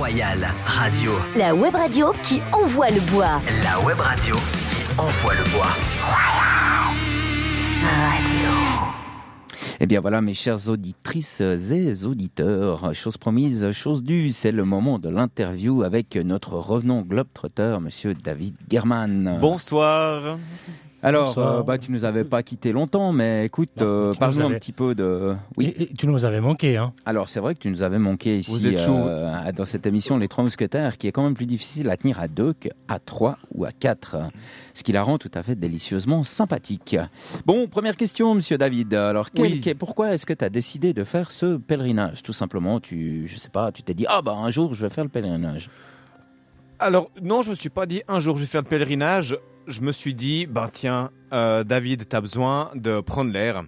Royal Radio. La web radio qui envoie le bois. La web radio qui envoie le bois. Radio. Eh bien voilà, mes chères auditrices et auditeurs, chose promise, chose due, c'est le moment de l'interview avec notre revenant globetrotter, monsieur David German. Bonsoir. Alors, euh, bah, tu nous avais pas quitté longtemps, mais écoute, euh, parle-nous nous un avais- petit peu de... Oui, Et- et tu nous avais manqué, hein. alors c'est vrai que tu nous avais manqué ici Vous êtes chaud. euh, dans cette émission Les Trois Mousquetaires, qui est quand même plus difficile à tenir à deux qu'à trois ou à quatre, ce qui la rend tout à fait délicieusement sympathique. Bon, première question, monsieur David. Alors, quel- Oui. quel- pourquoi est-ce que tu as décidé de faire ce pèlerinage? Tout simplement, tu, je sais pas, tu t'es dit, ah bah un jour je vais faire le pèlerinage. Alors, non, je me suis pas dit un jour je vais faire le pèlerinage. Je me suis dit, ben tiens, euh, David, tu as besoin de prendre l'air.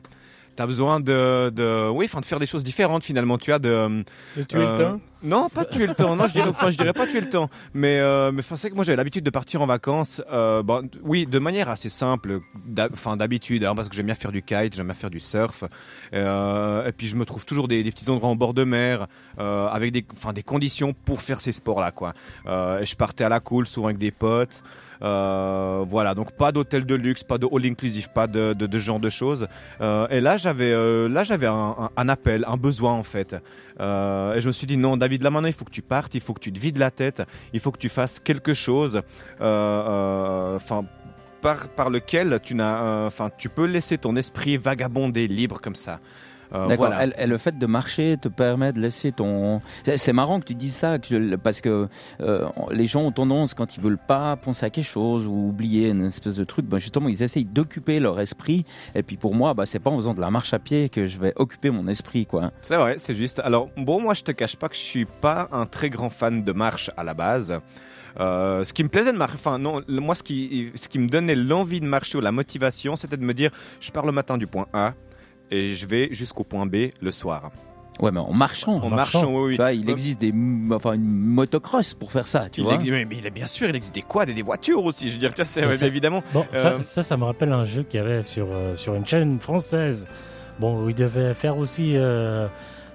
Tu as besoin de, de, oui, enfin, de faire des choses différentes finalement. Tu as de. De tuer euh, le temps Non, pas tuer le temps. Non, je dirais, enfin, je dirais pas tuer le temps. Mais, euh, mais enfin, c'est que moi j'avais l'habitude de partir en vacances. Euh, bon, oui, de manière assez simple. Enfin, d'habitude, hein, parce que j'aime bien faire du kite, j'aime bien faire du surf. Euh, et puis je me trouve toujours des, des petits endroits en bord de mer, euh, avec des, enfin, des conditions pour faire ces sports-là, quoi. Euh, et je partais à la cool, souvent avec des potes. Euh, voilà, donc pas d'hôtel de luxe, pas de all inclusive, pas de, de, genre de choses. Euh, et là, j'avais, euh, là, j'avais un, appel, un besoin en fait. Et je me suis dit non, David, là maintenant, il faut que tu partes, il faut que tu te vides la tête, il faut que tu fasses quelque chose. Enfin. par, par lequel tu n'as, tu peux laisser ton esprit vagabonder libre comme ça. Euh, D'accord. voilà. Et- et le fait de marcher te permet de laisser ton. C'est- marrant que tu dises ça, que parce que euh, les gens ont tendance, quand ils veulent pas penser à quelque chose ou oublier une espèce de truc, ben justement, ils essayent d'occuper leur esprit. Et puis pour moi, bah, c'est pas en faisant de la marche à pied que je vais occuper mon esprit, quoi. C'est vrai, c'est juste. Alors, bon, moi, je te cache pas que je suis pas un très grand fan de marche à la base. Euh, ce qui me plaisait de marcher, enfin non, moi ce qui, ce qui me donnait l'envie de marcher ou la motivation, c'était de me dire, je pars le matin du point A et je vais jusqu'au point B le soir. Ouais, mais en marchant. En marchant. marchant, oui, oui. Tu vois, il existe des, m- enfin, une motocross pour faire ça, tu il vois. existe- mais il est bien sûr, il existe des quads et des voitures aussi. Je veux dire, tiens, c'est ouais, évidemment. Bon, Euh, ça, ça, ça me rappelle un jeu qu'il y avait sur, euh, sur une chaîne française. Bon, où il devait faire aussi euh,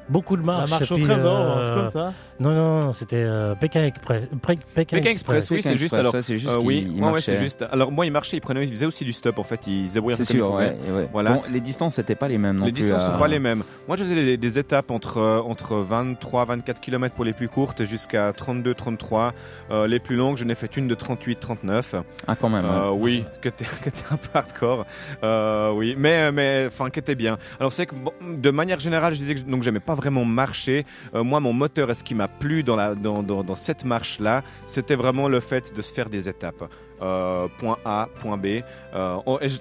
beaucoup de La marches. marche et au trésor, euh, un truc comme ça. Non, non, non, c'était euh, Pékin Express. Pré- Pékin, Pékin Express, oui, Pékin c'est juste. Express, Alors, ouais, c'est juste euh, oui, ouais, ouais, c'est juste. Alors moi, il marchait, il prenait, il faisait aussi du stop en fait. Il un C'est sûr, ouais, ouais. Voilà. Bon, les distances n'étaient pas les mêmes non les plus. distances sont pas les mêmes. Moi, je faisais des, des étapes entre, euh, entre 23 24 km pour les plus courtes jusqu'à 32 33. Euh, les plus longues, je n'ai fait une de 38 39. Ah, quand même. Oui, qui était, qui était un peu hardcore. Euh, oui, mais mais enfin qui était bien. Alors c'est que bon, de manière générale, je disais que je- donc j'aimais pas vraiment marcher. Euh, moi, mon moteur, et ce qui m'a plu dans la dans, dans, dans cette marche là, c'était vraiment le fait de se faire des étapes. Euh, point A, point B, euh,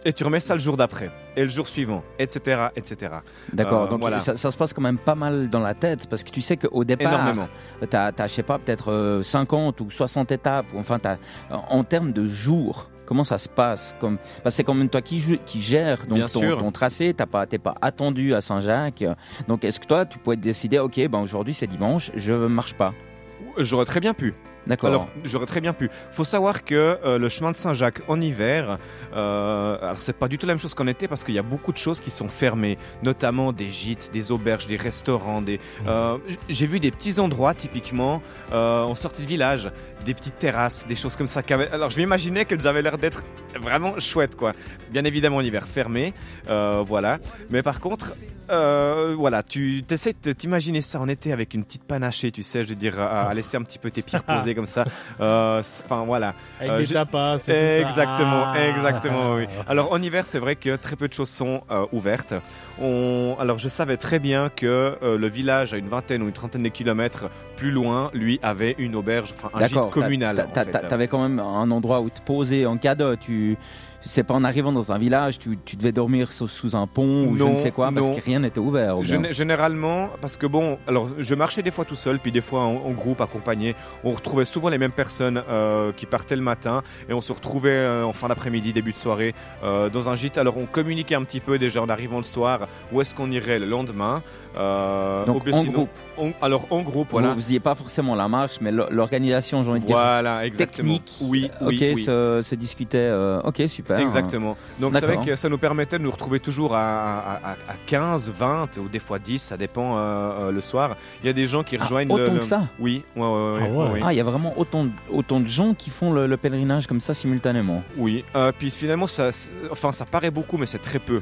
et, tu remets ça le jour d'après, et le jour suivant, etc., etc. D'accord, Euh, donc voilà. ça, ça se passe quand même pas mal dans la tête parce que tu sais qu'au départ, tu as, je sais pas, peut-être euh, 50 ou 60 étapes, enfin, en termes de jours. Comment ça se passe comme... Parce que c'est quand même toi qui, qui gère donc, Bien ton, sûr. ton tracé, tu pas, t'es pas attendu à Saint-Jacques. Donc est-ce que toi, tu pourrais décider, ok, ben aujourd'hui c'est dimanche, je marche pas? J'aurais très bien pu. D'accord. Alors, j'aurais très bien pu. Faut savoir que euh, le chemin de Saint-Jacques en hiver, euh, alors c'est pas du tout la même chose qu'en été parce qu'il y a beaucoup de choses qui sont fermées, notamment des gîtes, des auberges, des restaurants. Des, euh, j- j'ai vu des petits endroits typiquement euh, en sortie de village, des petites terrasses, des choses comme ça. Alors, je m'imaginais qu'elles avaient l'air d'être vraiment chouettes, quoi. Bien évidemment, en hiver fermé, euh, voilà. Mais par contre, euh, voilà, tu essaies de t'imaginer ça en été avec une petite panachée, tu sais, je veux dire, à, à laisser un petit peu tes pieds reposer comme ça. Euh, Enfin, voilà. Avec Euh, des tapas. ça. Exactement, Ah. exactement, oui. Alors en hiver, c'est vrai que très peu de choses sont euh, ouvertes. On... Alors je savais très bien que euh, le village, à une vingtaine ou une trentaine de kilomètres plus loin, lui avait une auberge, enfin un gîte communal. En fait. T'avais quand même un endroit où te poser en cas de. Tu, c'est pas en arrivant dans un village, tu, tu devais dormir sous, sous un pont ou je ne sais quoi parce non. que rien n'était ouvert. Gén- Généralement, parce que bon, alors je marchais des fois tout seul, puis des fois en, en groupe, accompagné. On retrouvait souvent les mêmes personnes euh, qui partaient le matin et on se retrouvait euh, en fin d'après-midi, début de soirée, euh, dans un gîte. Alors on communiquait un petit peu déjà en arrivant le soir où est-ce qu'on irait le lendemain. Euh, Donc, en groupe. en- alors en groupe, voilà. Vous, faisiez pas forcément la marche, mais l'o- l'organisation, j'ai envie de dire, Voilà, exactement. technique. Oui, oui, ok, oui. Se, se discutait. euh, ok, super. Exactement. Donc c'est vrai que ça nous permettait de nous retrouver toujours à, à, à- à 15, 20 ou des fois 10, ça dépend euh, euh, le soir. Il y a des gens qui Ah, rejoignent autant le, que ça Oui, ouais, ouais, ouais, Ah oui. Ah, il y a vraiment autant, de- autant de gens qui font le, le pèlerinage comme ça simultanément. Oui. Euh, puis finalement, ça, enfin, ça paraît beaucoup, mais c'est très peu.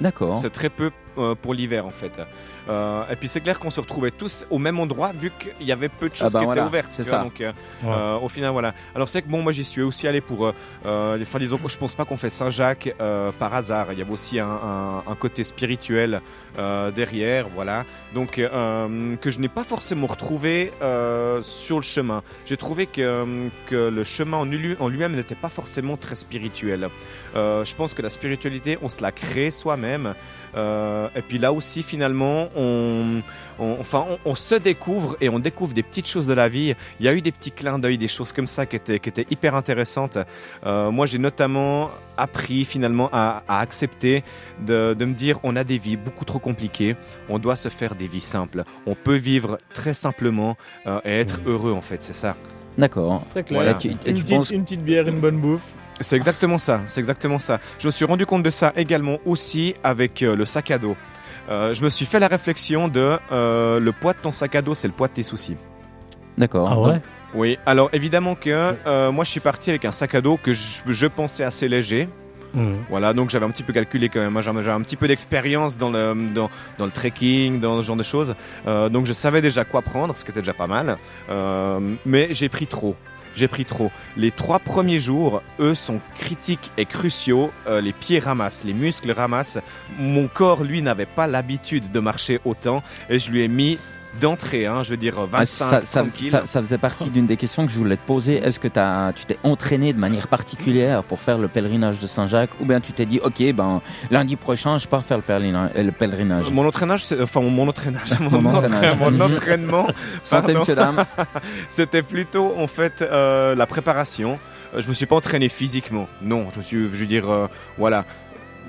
D'accord. C'est très peu euh, pour l'hiver en fait. Euh, et puis c'est clair qu'on se retrouvait tous au même endroit vu qu'il y avait peu de choses Ah bah qui voilà, étaient ouvertes. c'est ça. Donc euh, Ouais. euh, au final voilà. Alors c'est que bon moi j'y suis aussi allé pour. Euh, euh, enfin disons que je pense pas qu'on fait Saint-Jacques euh, par hasard. Il y avait aussi un, un- un côté spirituel euh, derrière, voilà. Donc euh, que je n'ai pas forcément retrouvé euh, sur le chemin. J'ai trouvé que, que le chemin en lui- en lui-même n'était pas forcément très spirituel. Euh, je pense que la spiritualité, on se la crée soi-même. Euh, et puis là aussi, finalement, on, on- enfin, on, on se découvre et on découvre des petites choses de la vie. Il y a eu des petits clins d'œil, des choses comme ça qui étaient, qui étaient hyper intéressantes. Euh, moi, j'ai notamment appris finalement à, à accepter de, de me dire on a des vies beaucoup trop compliquées. On doit se faire des vies simples. On peut vivre très simplement euh, et être heureux en fait. C'est ça. D'accord. C'est clair. Voilà, tu- une, tu petite, penses- une petite bière, une bonne bouffe. C'est exactement ça, c'est exactement ça. Je me suis rendu compte de ça également aussi avec euh, le sac à dos. Euh, je me suis fait la réflexion de euh, le poids de ton sac à dos, c'est le poids de tes soucis. D'accord. Ah ouais? Oui, alors évidemment que euh, moi je suis parti avec un sac à dos que je, je pensais assez léger. Mhm. Voilà, donc j'avais un petit peu calculé quand même. J'avais j'avais un petit peu d'expérience dans le, dans, dans le trekking, dans ce genre de choses. Euh, donc je savais déjà quoi prendre, ce qui était déjà pas mal. Euh, mais j'ai pris trop. J'ai pris trop. Les trois premiers jours, eux, sont critiques et cruciaux. Euh, les pieds ramassent, les muscles ramassent. Mon corps, lui, n'avait pas l'habitude de marcher autant. Et je lui ai mis d'entrée, hein, je veux dire 25, Ah, ça, ça, 30 kilos. ça- ça faisait partie d'une des questions que je voulais te poser. Est-ce que t'as- tu t'es entraîné de manière particulière pour faire le pèlerinage de Saint-Jacques ou bien tu t'es dit, ok, ben lundi prochain, je pars faire le pèlerinage, le pèlerinage? Mon entraînage, enfin mon entraînage, mon, Mon entraînage. entraînement, mon entraînement, Santé, monsieur, dame. C'était plutôt en fait euh, la préparation. Euh, Je me suis pas entraîné physiquement, non. Je me suis, je veux dire, euh, voilà.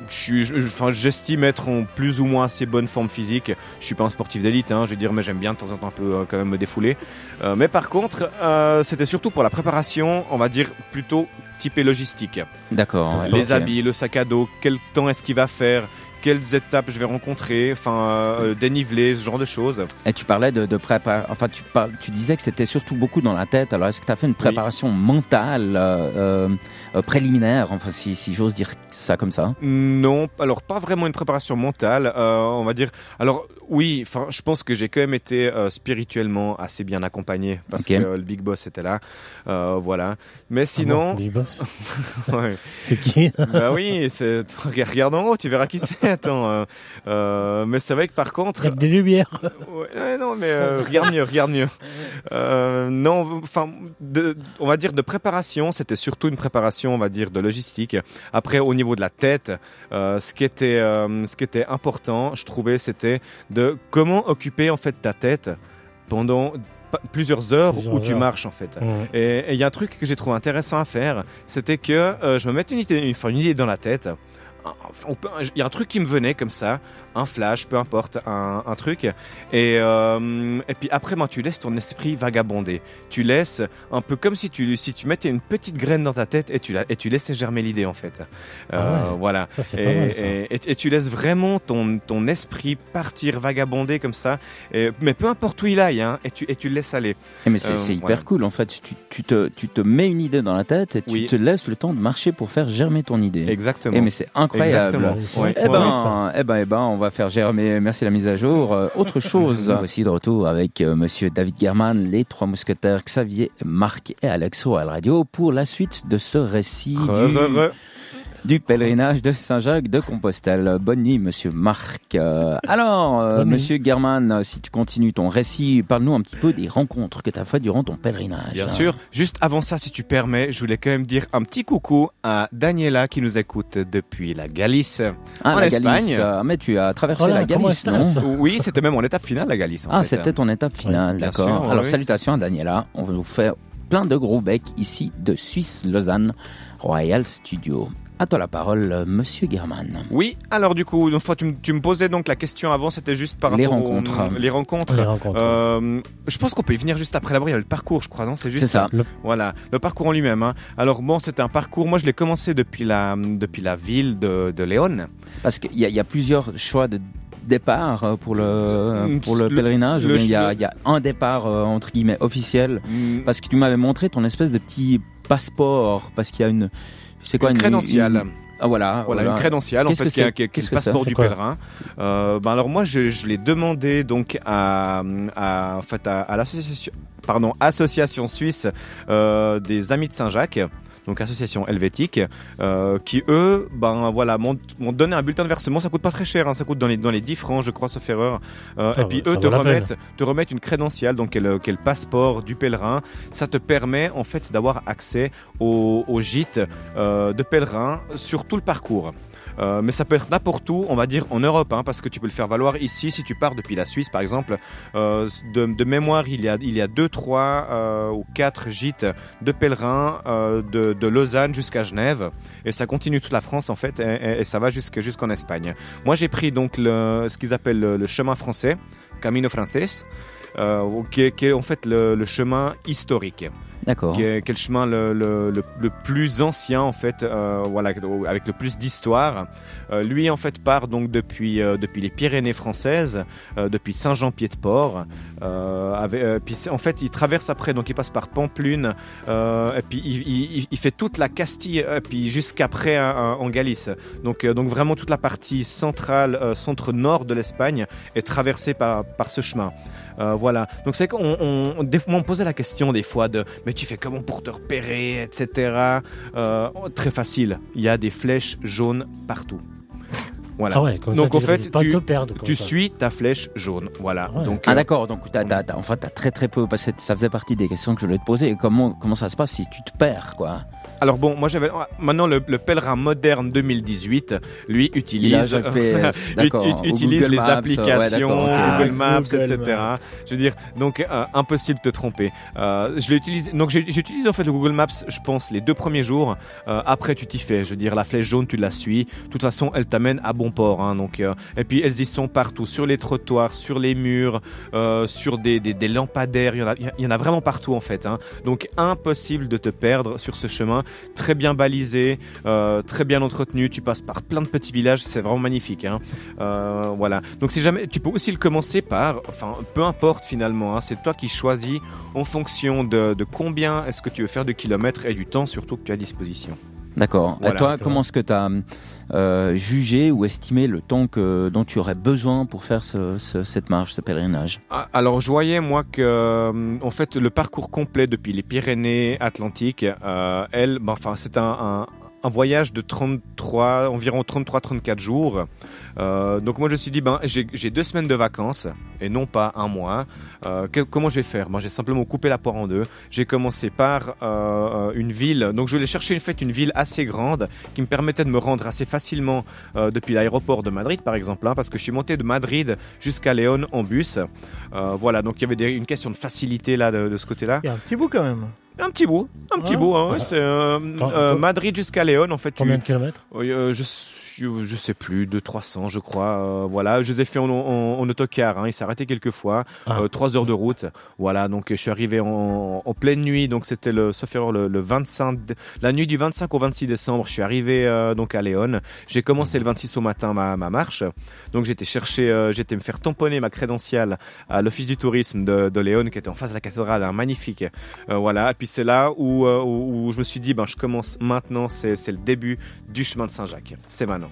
J'estime être en plus ou moins assez bonne forme physique. Je suis pas un sportif d'élite, hein, je veux dire, mais j'aime bien de temps en temps un peu euh, quand même me défouler. Euh, mais par contre, euh, c'était surtout pour la préparation, on va dire plutôt typée logistique. D'accord. ouais, Les habits, le sac à dos, quel temps est-ce qu'il va faire, quelles étapes je vais rencontrer, enfin euh, déniveler, ce genre de choses. Et tu parlais de, de préparation. Enfin, tu, parles, tu disais que c'était surtout beaucoup dans la tête. Alors, est-ce que tu as fait une préparation mentale euh, euh, préliminaire, enfin, si, si j'ose dire ça comme ça Non, alors pas vraiment une préparation mentale, euh, on va dire. Alors oui, enfin, je pense que j'ai quand même été euh, spirituellement assez bien accompagné parce que euh, le big boss était là, euh, voilà. Mais Ah sinon, bon, Big Boss. ouais. C'est qui? Bah oui, c'est regarde en haut, tu verras qui c'est. Attends, euh, euh, mais c'est vrai que par contre, Avec des lumières. Ouais, ouais, non, mais euh, regarde mieux, regarde mieux. Euh, non, enfin, on va dire de préparation, c'était surtout une préparation, on va dire, de logistique. Après, au niveau de la tête, euh, ce qui était, euh, ce qui était important, je trouvais, c'était de comment occuper en fait ta tête pendant plusieurs heures Plusieurs où tu marches en fait. Et il y a un truc que j'ai trouvé intéressant à faire, c'était que euh, je me mettais une idée, une idée dans la tête. Enfin, on peut- Il y a un truc qui me venait comme ça, un flash, peu importe, un, un truc. Et, euh, et puis après, ben, tu laisses ton esprit vagabonder. Tu laisses un peu comme si tu, si tu mettais une petite graine dans ta tête et tu, la, et tu laissais germer l'idée en fait. Euh, Ah ouais. Voilà. Ça, Et, pas mal, ça. et- tu laisses vraiment ton, ton esprit partir vagabonder comme ça. Mais peu importe où il aille, hein, et, tu, et tu le laisses aller. Eh, Mais c'est Euh, hyper voilà. cool en fait. Tu, tu te, tu te mets une idée dans la tête et tu Oui. te laisses le temps de marcher pour faire germer ton idée. Exactement. Eh, mais c'est incroyable. Ouais. vrai, Eh ben, eh ben, eh ben, on va faire germer. Merci la mise à jour. Euh, autre chose aussi de retour avec euh, Monsieur David German, les trois mousquetaires Xavier, Marc et Alex au Al Radio pour la suite de ce récit Re, du, re, re. Du pèlerinage de Saint-Jacques de Compostelle. Bonne nuit, Monsieur Marc. Euh, alors, euh. Monsieur German, euh, si tu continues ton récit, parle-nous un petit peu des rencontres que tu as faites durant ton pèlerinage. Bien sûr. Juste avant ça, si tu permets, je voulais quand même dire un petit coucou à Daniela qui nous écoute depuis la Galice. Ah, en la Espagne. Galice. euh, mais tu as traversé Voilà, la Galice, non Oui, c'était même en étape finale la Galice. En Ah, c'était ton étape finale, d'accord. Alors, oui. salutations à Daniela. On va vous faire plein de gros becs ici de Suisse, Lausanne, Royal Studio. À toi la parole, Monsieur German. Oui, alors du coup, une fois tu, me- tu me posais donc la question avant, c'était juste par Les rapport aux- rencontres. les rencontres. Les rencontres. Euh, je pense qu'on peut y venir juste après d'abord, il y a le parcours, je crois, non C'est juste C'est ça. Voilà, le parcours en lui-même. hein. Alors bon, c'était un parcours, moi je l'ai commencé depuis la, depuis la ville de, de Léon. Parce qu'il y, a- il y a plusieurs choix de départ euh, pour le, Mm, pour le, le- pèlerinage. ou le- bien Il y, a, le- il y a un départ, euh, entre guillemets, officiel. Mm, Parce que tu m'avais montré ton espèce de petit passeport. Parce qu'il y a une... C'est quoi une une crédentiale. une- Ah voilà. Voilà, une crédentiale en fait qui est, est- le passeport du pèlerin. Euh, ben alors moi je, je l'ai demandé donc à, à en fait à, à l'association pardon association suisse euh, des amis de Saint-Jacques. Donc association helvétique, euh, qui eux, ben voilà, m'ont donné un bulletin de versement. Ça coûte pas très cher, hein, ça coûte dans les dans les 10 francs, je crois, sauf erreur. Euh, Ah et puis ouais, eux te remettent te remettent une crédentiale, donc est le passeport du pèlerin. Ça te permet en fait d'avoir accès au, au gîte euh, de pèlerins sur tout le parcours. Euh, mais ça peut être n'importe où, on va dire en Europe, hein, parce que tu peux le faire valoir ici si tu pars depuis la Suisse, par exemple. Euh, de, mémoire, il y a il y a deux, trois euh, ou quatre gîtes de pèlerins euh, de, Lausanne jusqu'à Genève, et ça continue toute la France en fait, et, ça va jusque- jusqu'en Espagne. Moi, j'ai pris donc ce qu'ils appellent le, chemin français, Camino Frances, qui, est, en fait le chemin historique D'accord. qui chemin le, le, le, plus ancien en fait, euh, voilà, avec le plus d'histoire. Euh, lui en fait part donc depuis euh, depuis les Pyrénées françaises, depuis Saint-Jean-Pied-de-Port. Puis en fait il traverse après donc il passe par Pamplune et puis il, il- fait toute la Castille et puis jusqu'après hein, hein, en Galice. Donc donc vraiment toute la partie centrale, euh, centre nord de l'Espagne est traversée par par ce chemin. Voilà. Donc c'est qu'on on, on- posait la question des fois de tu fais comment pour te repérer, etc. Euh, oh, très facile. Il y a des flèches jaunes partout. Voilà. Ah ouais, comme Donc, ça, en tu fait, tu- perdre. tu suis ta flèche jaune. Voilà. Ouais. Donc Ah euh, d'accord, donc t'as, t'as, t'as- enfin, t'as très très peu, parce que ça faisait partie des questions que je voulais te poser. Comment, comment ça se passe si tu te perds, quoi? Alors bon, moi j'avais maintenant le, le pèlerin moderne 2028, lui utilise GPS, ut- ou utilise Google les Maps, applications. Google Maps, Google etc. Maps. Je veux dire, donc euh, impossible de te tromper. Euh, je l'utilise, donc j'ai- j'utilise en fait le Google Maps, je pense, les deux premiers jours. Euh, après, tu t'y fais. Je veux dire, la flèche jaune, tu la suis. De toute façon, elle t'amène à bon port. Hein, donc, euh, et puis elles y sont partout, sur les trottoirs, sur les murs, euh, sur des, des, des lampadaires. Il y, en a, il y en a vraiment partout en fait. Hein. Donc impossible de te perdre sur ce chemin, très bien balisé, euh, très bien entretenu. Tu passes par plein de petits villages, c'est vraiment magnifique. Hein. Euh, voilà. Donc si jamais, tu peux aussi le commencer par, enfin, peu importe finalement. Hein, c'est toi qui choisis en fonction de, de combien est-ce que tu veux faire de kilomètres et du temps surtout que tu as à disposition. D'accord. Voilà. Et toi, comment est-ce que tu as jugé ou estimé le temps que, dont tu aurais besoin pour faire ce, ce- cette marche, ce pèlerinage. Ah, Alors je voyais moi que euh, en fait le parcours complet depuis les Pyrénées Atlantiques, euh, elle, c'est un, un voyage de 33, environ 33-34 jours. Euh, donc moi je me suis dit ben j'ai deux semaines de vacances et non pas un mois. Euh, comment je vais faire? Ben, J'ai simplement coupé la poire en deux. J'ai commencé par euh, une ville. Donc je voulais chercher fait une ville assez grande qui me permettait de me rendre assez facilement depuis l'aéroport de Madrid par exemple, hein, parce que je suis monté de Madrid jusqu'à Léon en bus. Voilà, donc il y avait une question de facilité là de, de ce côté-là. Il y a un petit bout quand même. Un petit bout, un petit bout. hein, ouais, c'est euh, euh, Madrid jusqu'à Léon en fait. tu- Combien de kilomètres? Euh, je, je, je sais plus, de 300 je crois. euh, voilà, je les ai fait en, en- en autocar. Hein, il s'est arrêté quelques fois. Ah. Euh, trois heures de route. Voilà, donc je suis arrivé en, en pleine nuit. Donc c'était le, sauf erreur, le, le 25, dé- la nuit du 25 au 26 décembre. Je suis arrivé euh, donc à Léon. J'ai commencé le 26 au matin ma, ma marche. Donc j'étais chercher, j'étais me faire tamponner ma crédentiale à l'office du tourisme de, de Léon qui était en face de la cathédrale, hein, magnifique. Euh, voilà, et puis c'est là où, où, où je me suis dit, ben je commence maintenant. C'est c'est le début du chemin de Saint-Jacques. C'est maintenant.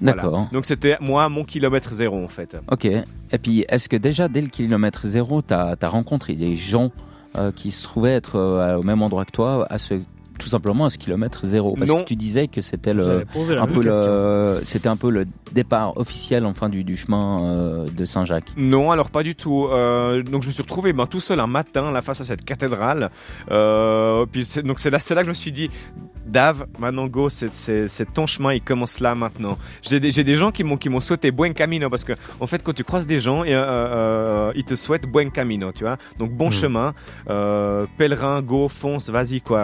Voilà. D'accord. Donc c'était moi mon kilomètre zéro en fait. Ok. Et puis, est-ce que déjà, dès le kilomètre zéro, tu as, rencontré des gens euh, qui se trouvaient être euh, au même endroit que toi, à ce, tout simplement à ce kilomètre zéro Parce Non. que tu disais que c'était le... Un peu le, c'était un peu le départ officiel enfin du, du chemin euh, de Saint-Jacques. Non, alors pas du tout. Euh, donc je me suis retrouvé ben, tout seul un matin là face à cette cathédrale. Euh, puis c'est- donc c'est là, c'est là que je me suis dit, Dave, maintenant go, c'est, ton chemin, il commence là maintenant. J'ai des, j'ai des gens qui m'ont qui m'ont souhaité buen camino parce que en fait quand tu croises des gens, euh, euh, ils te souhaitent buen camino, tu vois. Donc bon Mm. chemin, euh, pèlerin, go, fonce, vas-y quoi.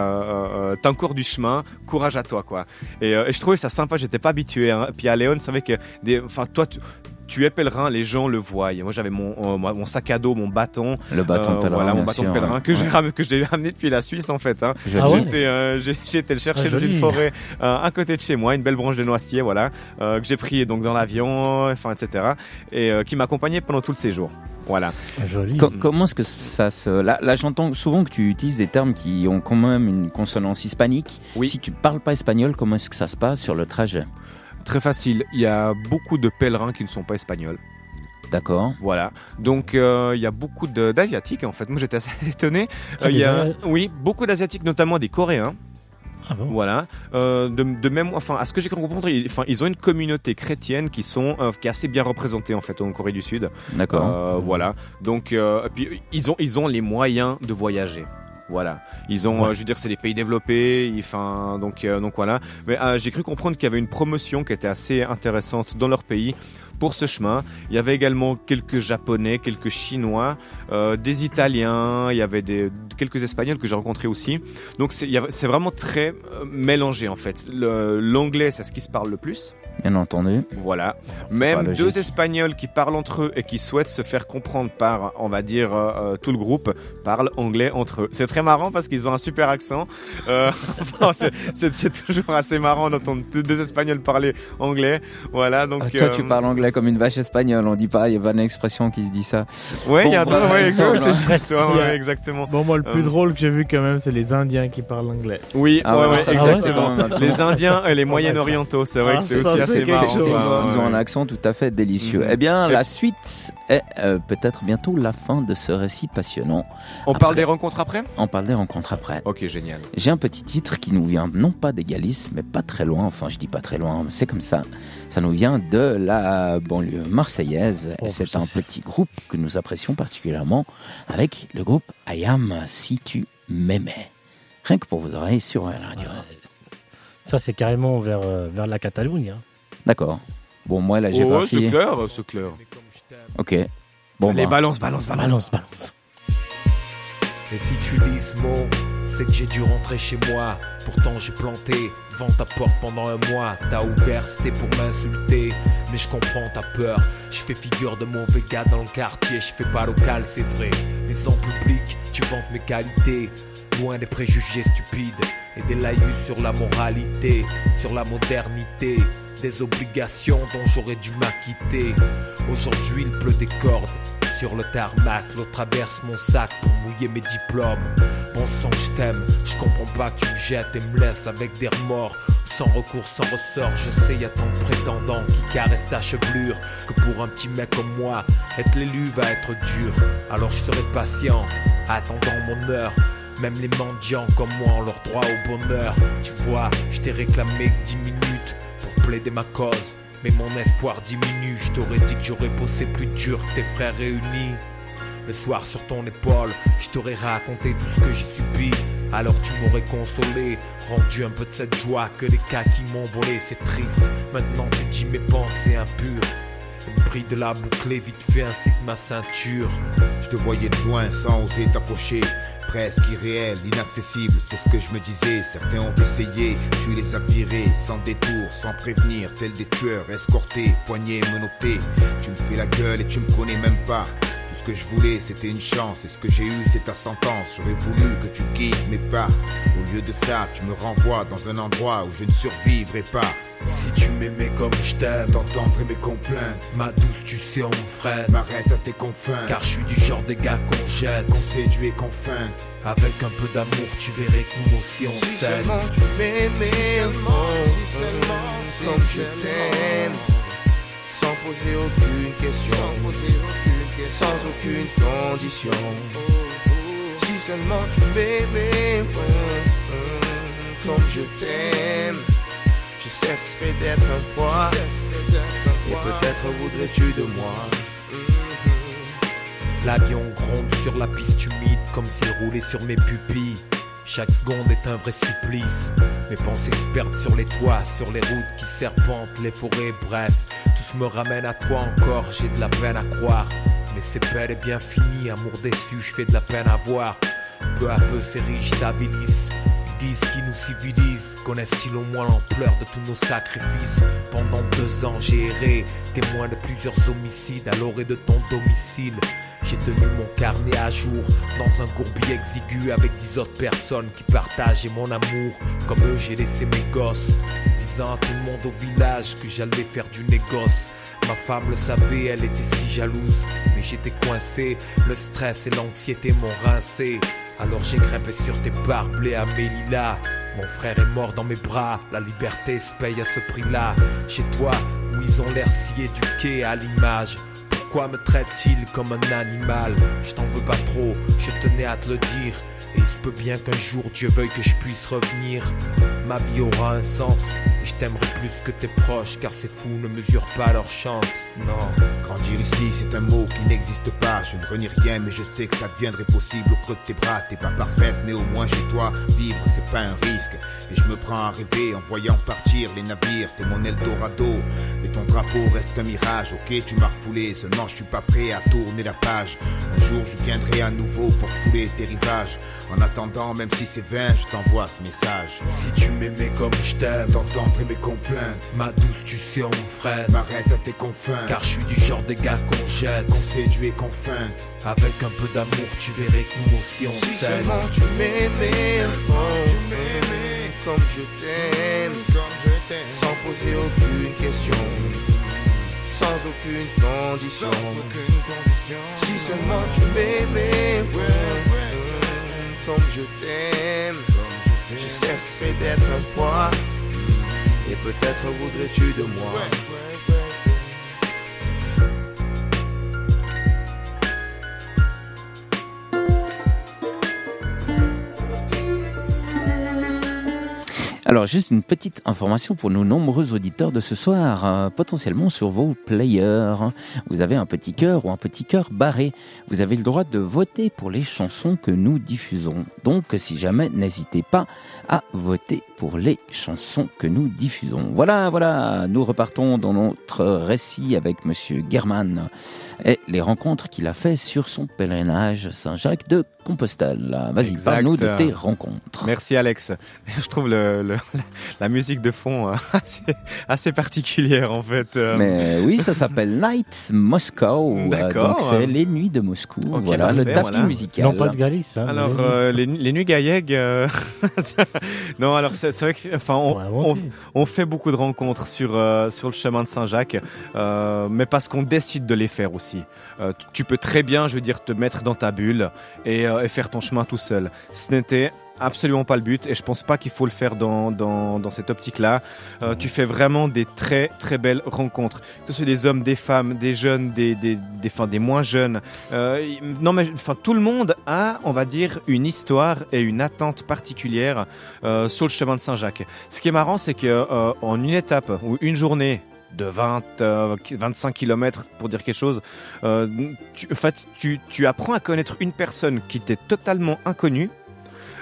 Euh, encore du chemin, courage à toi, quoi. Et, euh, et je trouvais ça sympa, j'étais pas habitué. Hein. Puis à Léon, c'est vrai que, des, enfin, toi, tu es pèlerin, les gens le voient. Et moi, j'avais mon, euh, mon sac à dos, mon bâton. Le bâton Euh, pèlerin. Voilà, mon bâton sûr, de pèlerin ouais. que j'ai Ouais. ramené, que j'ai ramené depuis la Suisse, en fait. Hein. Joli. Ah ouais J'étais, euh, j'ai j'ai été le chercher Ah, dans une joli. forêt euh, à côté de chez moi, une belle branche de noisetier, voilà, euh, que j'ai pris donc dans l'avion, enfin, etc. Et euh, qui m'accompagnait pendant tout le séjour. Voilà. Joli. Co- comment est-ce que ça se... Là, là, j'entends souvent que tu utilises des termes qui ont quand même une consonance hispanique. Oui. Si tu parles pas espagnol, comment est-ce que ça se passe sur le trajet? Très facile. Il y a beaucoup de pèlerins qui ne sont pas espagnols. D'accord. Voilà. Donc euh, il y a beaucoup d'asiatiques en fait. Moi j'étais assez étonné. Ah, Euh, il y des a, oui, beaucoup d'asiatiques, notamment des Coréens. Ah bon? Voilà. Euh, de, de même, enfin, à ce que j'ai cru comprendre, ils, enfin, ils ont une communauté chrétienne qui sont, euh, qui est assez bien représentée en fait en Corée du Sud. D'accord. Euh, voilà. Donc, euh, puis ils ont, ils ont les moyens de voyager. Voilà, ils ont, Ouais. euh, je veux dire, c'est des pays développés. Enfin, donc, euh, donc voilà. Mais euh, j'ai cru comprendre qu'il y avait une promotion qui était assez intéressante dans leur pays pour ce chemin. Il y avait également quelques Japonais, quelques Chinois, euh, des Italiens. Il y avait des quelques Espagnols que j'ai rencontrés aussi. Donc c'est vraiment très euh, mélangé en fait. L'anglais, c'est ce qui se parle le plus. Bien entendu. Voilà. Même deux Espagnols qui parlent entre eux et qui souhaitent se faire comprendre par, on va dire, euh, euh, tout le groupe, parlent anglais entre eux. C'est très marrant parce qu'ils ont un super accent. Euh, enfin, c'est- c'est c'est toujours assez marrant d'entendre deux, Espagnols parler anglais. Voilà, donc. Ah, toi, euh, tu parles anglais comme une vache espagnole. On dit pas, il y a pas une expression qui se dit ça. Ouais, il y a un truc, ouais, c'est juste, ouais, exactement. Bon, moi, le plus Euh, drôle que j'ai vu quand même, c'est les Indiens qui parlent anglais. Oui, Ah ouais, ouais, ouais, ça, c'est quand exactement. Les Indiens et les. Moyen-Orientaux, c'est vrai Ah, que c'est ça, aussi c'est marrant. chose, hein. ils ont un accent tout à fait délicieux. Mhm. Eh bien, la suite est euh, peut-être bientôt la fin de ce récit passionnant. On parle des rencontres après? On parle des rencontres après. Ok, génial. J'ai un petit titre qui nous vient non pas des Galices, mais pas très loin. Enfin, je dis pas très loin, mais c'est comme ça. Ça nous vient de la banlieue marseillaise. Oh, c'est un petit groupe que nous apprécions particulièrement avec le groupe Ayam Si Tu M'aimais. Rien que pour vos oreilles sur la radio. Ça, c'est carrément vers, euh, vers la Catalogne. hein. D'accord. Bon, moi, la Oh, géographie. c'est clair, c'est clair. ok. Bon, Les bah, balance, balance, balance. Balance, balance. Et si tu lis ce mot, c'est que j'ai dû rentrer chez moi. Pourtant j'ai planté devant ta porte pendant un mois. T'as ouvert, c'était pour m'insulter. Mais je comprends ta peur. Je fais figure de mauvais gars dans le quartier. Je fais pas local, c'est vrai. Mais en public, tu vantes mes qualités. Loin des préjugés stupides et des laïus sur la moralité, sur la modernité. Des obligations dont j'aurais dû m'acquitter. Aujourd'hui, il pleut des cordes sur le tarmac. L'eau traverse mon sac pour mouiller mes diplômes. Bon sang, je t'aime. Je comprends pas que tu me jettes et me laisses avec des remords. Sans recours, sans ressort, je sais, y a tant de prétendants qui caressent ta chevelure. Que pour un petit mec comme moi, être l'élu va être dur. Alors je serai patient, attendant mon heure. Même les mendiants comme moi ont leur droit au bonheur. Tu vois, je t'ai réclamé que 10 minutes pour plaider ma cause. Mais mon espoir diminue, je t'aurais dit que j'aurais bossé plus dur que tes frères réunis. Le soir sur ton épaule, je t'aurais raconté tout ce que j'ai subi. Alors tu m'aurais consolé, rendu un peu de cette joie que les cas qui m'ont volé, c'est triste. Maintenant tu dis mes pensées impures. Le prix de la bouclée vite fait ainsi que ma ceinture. Je te voyais de loin sans oser t'approcher. Presque irréel, inaccessible, c'est ce que je me disais. Certains ont essayé, tu les as virés, sans détour, sans prévenir, tels des tueurs, escortés, poignets, menottés. Tu me fais la gueule et tu me connais même pas. Tout ce que je voulais, c'était une chance, et ce que j'ai eu, c'est ta sentence. J'aurais voulu que tu guides mes pas. Au lieu de ça, tu me renvoies dans un endroit où je ne survivrai pas. Si tu m'aimais comme je t'aime, T'entendrais mes complaintes, ma douce, tu sais, on me freine. m'arrête à tes confins. Car je suis du genre des gars qu'on jette. qu'on séduit et qu'on feinte. Avec un peu d'amour, tu verrais que nous aussi on s'aime. tu m'aimais, si seulement, comme je t'aime, sans poser aucune question, sans aucune condition. Si seulement tu m'aimais, comme je t'aime, je cesserai d'être un poids, et peut-être voudrais-tu de moi. L'avion gronde sur la piste humide comme s'il roulait sur mes pupilles. Chaque seconde est un vrai supplice. Mes pensées se perdent sur les toits, sur les routes qui serpentent, les forêts, bref. Tout se me ramène à toi encore, j'ai de la peine à croire. Mais c'est bel et bien fini, amour déçu, je fais de la peine à voir. Peu à peu s'érige, s'avilisse. disent qui nous civilisent Connaissent-ils au moins l'ampleur de tous nos sacrifices Pendant deux ans j'ai erré, témoin de plusieurs homicides à l'orée de ton domicile. J'ai tenu mon carnet à jour dans un courbier exigu avec dix autres personnes qui partageaient mon amour. Comme eux, j'ai laissé mes gosses, disant à tout le monde au village que j'allais faire du négoce. Ma femme le savait, elle était si jalouse, mais j'étais coincé. Le stress et l'anxiété m'ont rincé. Alors j'ai grimpé sur tes barbelés à Mélila. Mon frère est mort dans mes bras, la liberté se paye à ce prix-là. Chez toi, où ils ont l'air si éduqués à l'image. Pourquoi me traite-t-il comme un animal? Je t'en veux pas trop, je tenais à te le dire. Il se peut bien qu'un jour Dieu veuille que je puisse revenir. Ma vie aura un sens, et je t'aimerai plus que tes proches, car ces fous ne mesurent pas leur chance. Non. Grandir ici, c'est un mot qui n'existe pas. Je ne renie rien, mais je sais que ça deviendrait possible au creux de tes bras. T'es pas parfaite, mais au moins chez toi, vivre, c'est pas un risque. Et je me prends à rêver en voyant partir les navires. T'es mon Eldorado, mais ton drapeau reste un mirage. Ok, tu m'as refoulé, seulement je suis pas prêt à tourner la page. Un jour, je viendrai à nouveau pour fouler tes rivages. En attendant, même si c'est vain, je t'envoie ce message. Si tu m'aimais comme je t'aime, T'entendrais mes complaintes, ma douce, tu sais, on freine. m'arrête à tes confins. Car je suis du genre de gars qu'on jette. qu'on séduit et qu'on feinte. Avec un peu d'amour, tu verrais que nous aussi on Si seulement tu m'aimais, oh, comme je t'aime, sans poser aucune question, sans aucune condition. Si seulement tu m'aimais, oh, comme je t'aime, je cesserai d'être un poids, et peut-être voudrais-tu de moi. Alors, juste une petite information pour nos nombreux auditeurs de ce soir. Euh, potentiellement sur vos players, vous avez un petit cœur ou un petit cœur barré. Vous avez le droit de voter pour les chansons que nous diffusons. Donc, si jamais, n'hésitez pas à voter pour les chansons que nous diffusons. Voilà, voilà, nous repartons dans notre récit avec Monsieur German et les rencontres qu'il a fait sur son pèlerinage Saint-Jacques de Compostelle. Vas-y, Exact. parle-nous de tes rencontres. Merci Alex. Je trouve le, le- la musique de fond euh, assez, assez particulière en fait. euh. Mais oui, ça s'appelle Nights Moscow. Euh, D'accord. Donc c'est les nuits de Moscou. Ok, voilà, le tapis voilà. musical. Non, pas de Galice. Hein, Alors euh, les, les nuits euh, non alors c'est vrai que enfin on, on, fait beaucoup de rencontres sur euh, sur le chemin de Saint-Jacques, euh, mais parce qu'on décide de les faire aussi. Euh, tu- peux très bien, je veux dire, te mettre dans ta bulle et, et faire ton chemin tout seul. Ce n'était absolument pas le but et je pense pas qu'il faut le faire dans, dans, cette optique-là. Euh, tu fais vraiment des très très belles rencontres, que ce soit des hommes, des femmes, des jeunes, des, des, des, enfin, des moins jeunes. Euh, non mais enfin tout le monde a, on va dire, une histoire et une attente particulière euh, sur le chemin de Saint-Jacques. Ce qui est marrant, c'est que euh, en une étape ou une journée de 20, euh, 25 km pour dire quelque chose, euh, tu, en fait, tu, tu apprends à connaître une personne qui t'est totalement inconnue.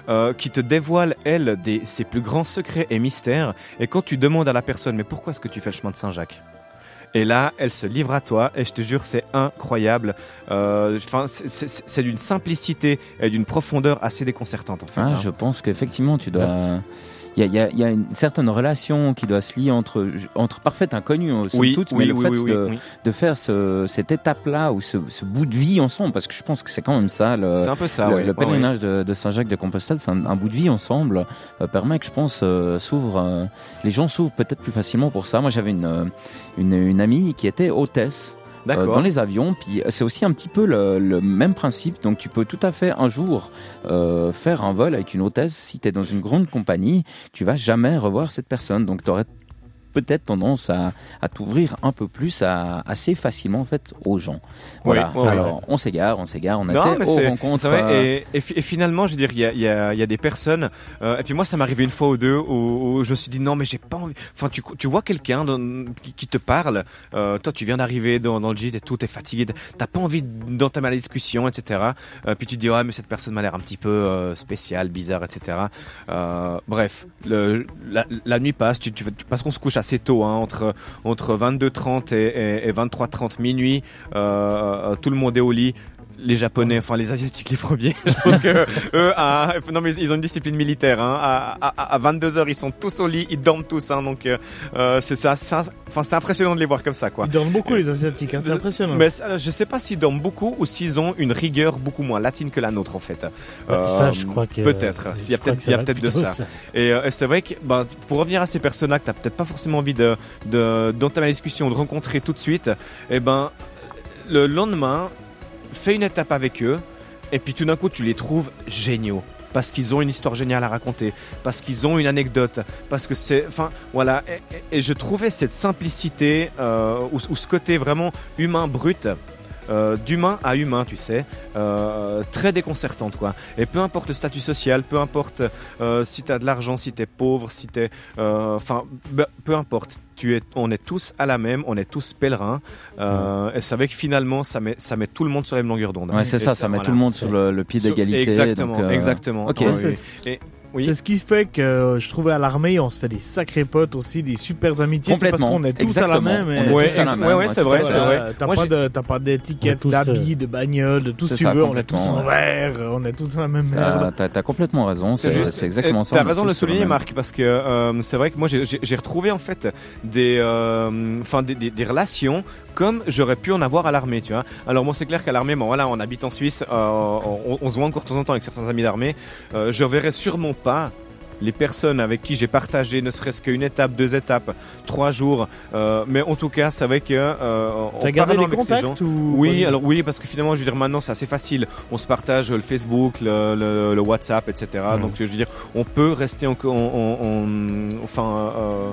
euh, qui te dévoile, elle, des, ses plus grands secrets et mystères. Et quand tu demandes à la personne, mais pourquoi est-ce que tu fais le chemin de Saint-Jacques? Et là, elle se livre à toi, et je te jure, c'est incroyable. Euh, Enfin, c'est- c'est c'est d'une simplicité et d'une profondeur assez déconcertante, en fait. Ah, hein. je pense qu'effectivement, tu dois. Il y y y a une certaine relation qui doit se lier entre, entre parfaits inconnus, euh, Oui, toute, oui, mais le fait de, de faire ce, cette étape-là ou ce, ce bout de vie ensemble, parce que je pense que c'est quand même ça, le, C'est un peu ça, le, ouais. le Ouais, ouais. pèlerinage de, de Saint-Jacques de Compostelle, c'est un, un bout de vie ensemble, euh, permet que je pense euh, s'ouvre, euh, les gens s'ouvrent peut-être plus facilement pour ça. Moi, j'avais une, une, une amie qui était hôtesse. Euh, D'accord. dans les avions. Puis euh, c'est aussi un petit peu le, le même principe. Donc tu peux tout à fait un jour euh, faire un vol avec une hôtesse. Si tu es dans une grande compagnie, tu vas jamais revoir cette personne. Donc tu aurais peut-être tendance à, à t'ouvrir un peu plus à, assez facilement en fait aux gens. Voilà. Oui, ouais, Alors on s'égare, on s'égare, on aux c'est rencontres. vrai. euh, Et, et, fi- et finalement, je veux dire, il y a, y, a, y a des personnes. euh, et puis moi, ça m'est arrivé une fois ou deux où, où je me suis dit non, mais j'ai pas envie. Enfin, tu, tu vois quelqu'un qui, qui te parle. euh, toi, tu viens d'arriver dans, dans le gîte et tout, t'es fatigué. T'as pas envie d'entamer la discussion, etc. Euh, puis tu te dis ouais, mais cette personne m'a l'air un petit peu spéciale, bizarre, etc. Bref, le, la, la nuit passe. Tu, tu, parce qu'on se couche assez tôt, hein, entre entre 22h30 et, et, et 23h30 minuit. euh, euh, tout le monde est au lit les Japonais, enfin les Asiatiques les premiers. Je pense que eux, à- non mais ils ont une discipline militaire. Hein. À, à, à 22 heures, ils sont tous au lit, ils dorment tous. Hein. Donc euh, euh, c'est ça, enfin c'est impressionnant de les voir comme ça, quoi. Ils dorment beaucoup les Asiatiques, hein, c'est impressionnant. Mais euh, je sais pas s'ils dorment beaucoup ou s'ils ont une rigueur beaucoup moins latine que la nôtre en fait. Ça, je crois que- peut-être. Il y a peut-être, il y a peut-être de ça. ça. Et, euh, c'est vrai que ben, pour revenir à ces personnes-là que t'as peut-être pas forcément envie de, de d'entamer la discussion, de rencontrer tout de suite, et ben le lendemain, fais une étape avec eux, et puis tout d'un coup tu les trouves géniaux. Parce qu'ils ont une histoire géniale à raconter, parce qu'ils ont une anecdote, parce que c'est, enfin, voilà. Et, je trouvais cette simplicité euh, ou, ou ce côté vraiment humain brut, euh, d'humain à humain, tu sais, euh, très déconcertante, quoi. Et peu importe le statut social, peu importe euh, si tu as de l'argent, si tu es pauvre, si tu es. Enfin, bah, peu importe. Tu es, on est tous à la même, on est tous pèlerins. Euh, Et c'est vrai que finalement, ça met, ça met tout le monde sur la même longueur d'onde. Ouais, c'est ça, ça met voilà. tout le monde sur le, le pied d'égalité. Exactement, donc, euh, exactement. Ok. Ouais, C'est- oui. c'est- Et- oui. C'est ce qui fait que euh, je trouvais à l'armée, on se fait des sacrés potes aussi, des super amitiés. C'est parce qu'on est tous à la même. Et- Ouais, tous à la ex- même, ouais, ouais, ouais, c'est vrai, à c'est fait. vrai. Euh, T'as pas d'étiquette d'habits, de bagnole, de tout ce que tu veux. On est tous en vert, on est tous dans la même merde. t'as- complètement raison, c'est exactement ça. T'as raison de le souligner, Marc, parce que euh, c'est vrai que moi j'ai- retrouvé en fait des, euh, enfin des, des- des relations comme j'aurais pu en avoir à l'armée, tu vois. Alors moi c'est clair qu'à l'armée, bon voilà, on habite en Suisse, euh, on, on se voit encore de temps en temps avec certains amis d'armée. Euh, je verrai sûrement pas les personnes avec qui j'ai partagé ne serait-ce qu'une étape, deux étapes, trois jours. Euh, mais en tout cas, c'est vrai que euh, T'as gardé les avec ces gens- ou oui, alors oui, parce que finalement, je veux dire, maintenant, c'est assez facile. On se partage le Facebook, le, le- le WhatsApp, etc. Donc, je veux dire, on peut rester en, en- en- en- enfin. euh,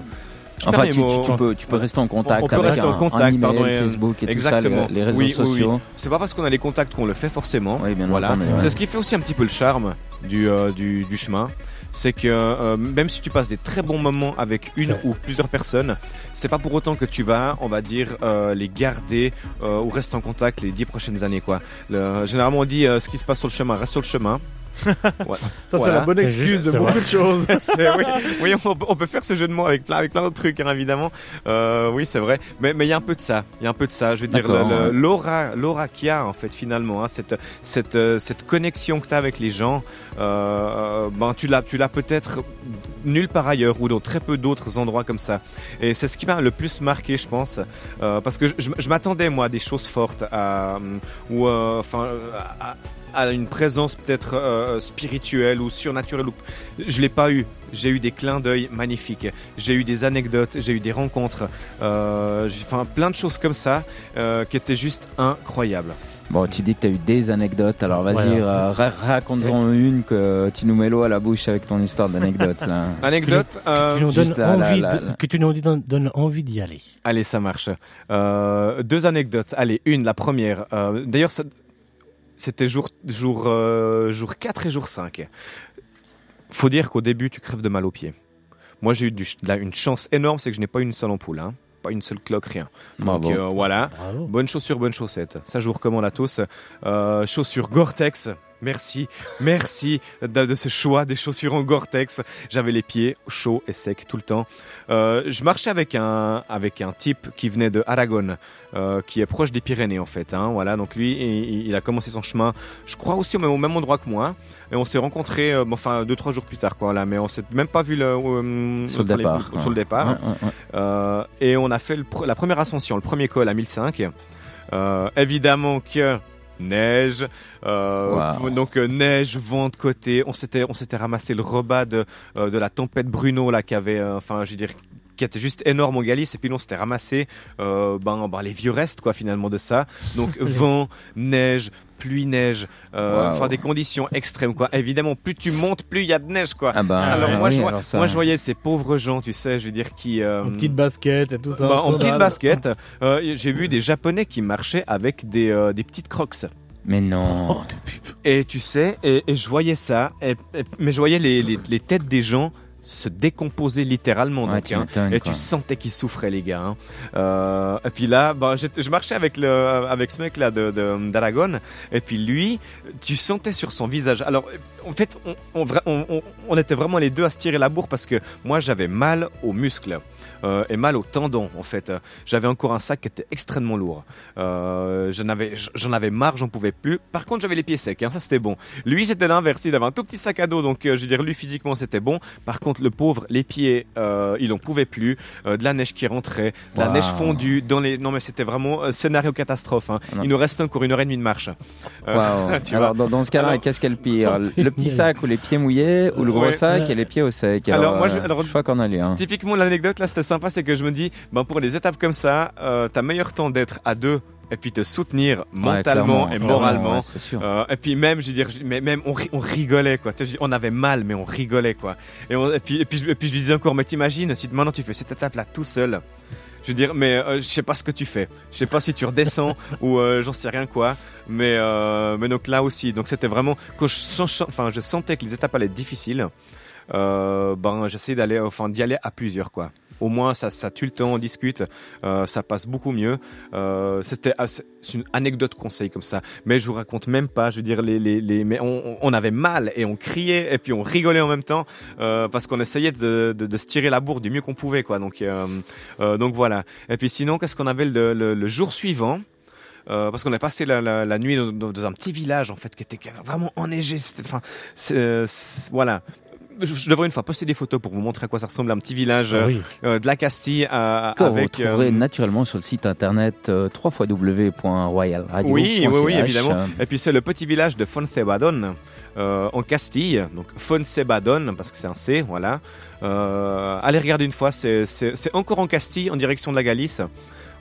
Enfin, tu, tu- tu peux, tu peux rester en contact on peut avec rester un, en contact, un email, pardon, Facebook et Exactement. tout ça, les, les réseaux Oui, oui, oui. sociaux. C'est pas parce qu'on a les contacts qu'on le fait forcément. Oui, bien Voilà. ouais. C'est ce qui fait aussi un petit peu le charme du, euh, du, du chemin. C'est que euh, même si tu passes des très bons moments avec une ou plusieurs personnes, c'est pas pour autant que tu vas, on va dire, euh, les garder euh, ou rester en contact les dix prochaines années. Quoi. Le- généralement, on dit euh, ce qui se passe sur le chemin reste sur le chemin. Ouais. Ça, c'est Voilà. la bonne excuse juste- de beaucoup vrai. de choses. Oui, oui, on, peut- on peut faire ce jeu de mots avec plein, avec plein d'autres trucs, hein, évidemment. Euh, oui, c'est vrai. Mais mais il y a un peu de ça. Il y a un peu de ça. Je veux dire, l'aura, l'aura qu'il y a en fait finalement, hein, cette cette euh, cette connexion que tu as avec les gens, euh, ben tu l'as tu l'as peut-être nulle part ailleurs ou dans très peu d'autres endroits comme ça. Et c'est ce qui m'a le plus marqué, je pense, euh, parce que je, je- m'attendais moi à des choses fortes, à ou euh, enfin à, une présence peut-être euh, spirituelle ou surnaturelle. Ou... Je l'ai pas eu. J'ai eu des clins d'œil magnifiques. J'ai eu des anecdotes. J'ai eu des rencontres. Euh, enfin, plein de choses comme ça euh, qui étaient juste incroyables. Bon, tu dis que tu as eu des anecdotes, alors vas-y, Voilà. euh, ra- raconte-en une que tu nous mets l'eau à la bouche avec ton histoire d'anecdote. Anecdote. que tu nous donnes, envie d'y aller. Allez, ça marche. Euh, deux anecdotes. Allez, une, la première. Euh, D'ailleurs, c'était jour, jour, euh, jour 4 et jour 5. Faut dire qu'au début, tu crèves de mal aux pieds. Moi, j'ai eu du, la- une chance énorme, c'est que je n'ai pas eu une seule ampoule. Hein. Pas une seule cloque, rien. Donc, Bravo. euh, voilà. Bravo. Bonne chaussure, bonne chaussette. Ça, je vous recommande à tous. Euh, chaussures Gore-Tex. Merci, merci de, de ce choix des chaussures en Gore-Tex. J'avais les pieds chauds et secs tout le temps. Euh, je marchais avec un avec un type qui venait de Aragon, euh, qui est proche des Pyrénées en fait. Hein, voilà, donc lui, il, il a commencé son chemin, je crois aussi au même, au même endroit que moi. Et on s'est rencontrés, euh, enfin deux trois jours plus tard, quoi. Là, mais on s'est même pas vu le, Sur le les- départ. sur le départ. Ouais, ouais, ouais. Et on a fait le la première ascension, le premier col à 1005. Euh, évidemment que neige, euh, Wow. donc euh, neige, vent de côté. On s'était, on s'était ramassé le rebat de, euh, de la tempête Bruno là qui avait, euh, enfin, je veux dire, qui était juste énorme au Galice. Et puis on s'était ramassé, euh, ben, ben, les vieux restes quoi finalement de ça. Donc vent, neige. Pluie, neige, euh, Wow. enfin des conditions extrêmes quoi. Évidemment, plus tu montes, plus il y a de neige quoi. Ah bah, alors ouais, moi, oui, je, vois- alors ça- moi je voyais ces pauvres gens, tu sais, je veux dire qui euh, En petite basket et tout ça. bah, en petite basket, euh, j'ai vu des Japonais qui marchaient avec des, euh, des petites crocs. Mais non. Oh. Et tu sais, et, et je voyais ça, et- et- mais je voyais les, les, les têtes des gens se décomposer littéralement. Ouais, donc, tu hein. et quoi. tu sentais qu'ils souffraient les gars. hein. Euh, et puis là, bah, je marchais avec le avec ce mec là de de- d'Aragon. Et puis lui, tu sentais sur son visage. Alors en fait, on, on, vra- on- on- on était vraiment les deux à se tirer la bourre parce que moi j'avais mal aux muscles. euh, et mal aux tendons en fait. J'avais encore un sac qui était extrêmement lourd. Euh, j'en avais, j'en avais marre, j'en pouvais plus. Par contre, j'avais les pieds secs, hein, ça c'était bon. Lui, c'était l'inverse. Il avait un tout petit sac à dos, donc euh, je veux dire, lui physiquement c'était bon. Par contre, le pauvre, les pieds, euh, il en pouvait plus. Euh, de la neige qui rentrait, de la neige fondue dans les. Non mais c'était vraiment euh, scénario catastrophe. hein. Il nous reste encore une heure et demie de marche. Tu Alors, dans, dans ce cas-là, Alors- qu'est-ce qui est le pire Le petit sac ou les pieds mouillés ou le gros Ouais. sac et les pieds au sec? Alors, moi, je- alors- qu'on a lu. Hein. Typiquement, l'anecdote là, c'était sympa, c'est que je me dis, ben pour les étapes comme ça, t'as meilleur temps d'être à deux et puis te soutenir mentalement et moralement. ouais, c'est sûr. Euh, et puis même, je veux dire, même on, ri- on rigolait quoi. On avait mal, mais on rigolait quoi. Et, on- et puis et puis je- et puis je lui disais encore, mais t'imagines si maintenant tu fais cette étape là tout seul. Je veux dire, mais euh, je sais pas ce que tu fais. Je sais pas si tu redescends ou euh, j'en sais rien quoi. Mais euh, mais donc là aussi, donc c'était vraiment quand je enfin je sentais que les étapes allaient être difficiles. Ben j'essayais d'aller, enfin d'y aller à plusieurs quoi. Au moins ça, tue le temps, on discute, euh, ça passe beaucoup mieux. Euh, c'était une anecdote conseil comme ça, mais je vous raconte même pas. Je veux dire les mais on, avait mal et on criait et puis on rigolait en même temps euh, parce qu'on essayait de, de, se tirer la bourre du mieux qu'on pouvait quoi. Donc voilà. Et puis sinon qu'est-ce qu'on avait le, jour suivant? Parce qu'on a passé la, nuit dans, un petit village en fait qui était vraiment enneigé. Voilà. Je, je devrais une fois poster des photos pour vous montrer à quoi ça ressemble un petit village euh, Oui. euh, de la Castille euh, Que vous avec. retrouverez euh, naturellement sur le site internet euh, www.royalradio.ch. Oui, oui, oui, évidemment. Et puis c'est le petit village de Fonsebadon euh, en Castille, donc Fonsebadon parce que c'est un C, voilà. Euh, allez regarder une fois, c'est encore en Castille, en direction de la Galice,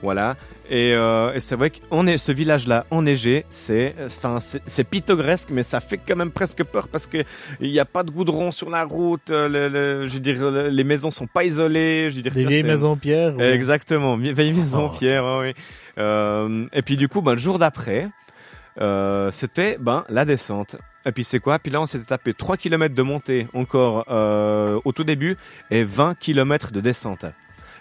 voilà. Et, euh, et c'est vrai qu'on est ce village-là enneigé, c'est enfin c'est pittoresque, mais ça fait quand même presque peur parce que il n'y a pas de goudron sur la route. euh, le- le- je veux dire, le- les maisons sont pas isolées. Je veux dire, Des vieilles maisons en pierre. ou- Exactement, vie- vieille maison en Oh. pierre, ouais, oui. Euh, et puis du coup, ben, le jour d'après, euh, c'était ben, la descente. Et puis c'est quoi? Puis là, on s'était tapé 3 km de montée encore euh, au tout début et 20 km de descente.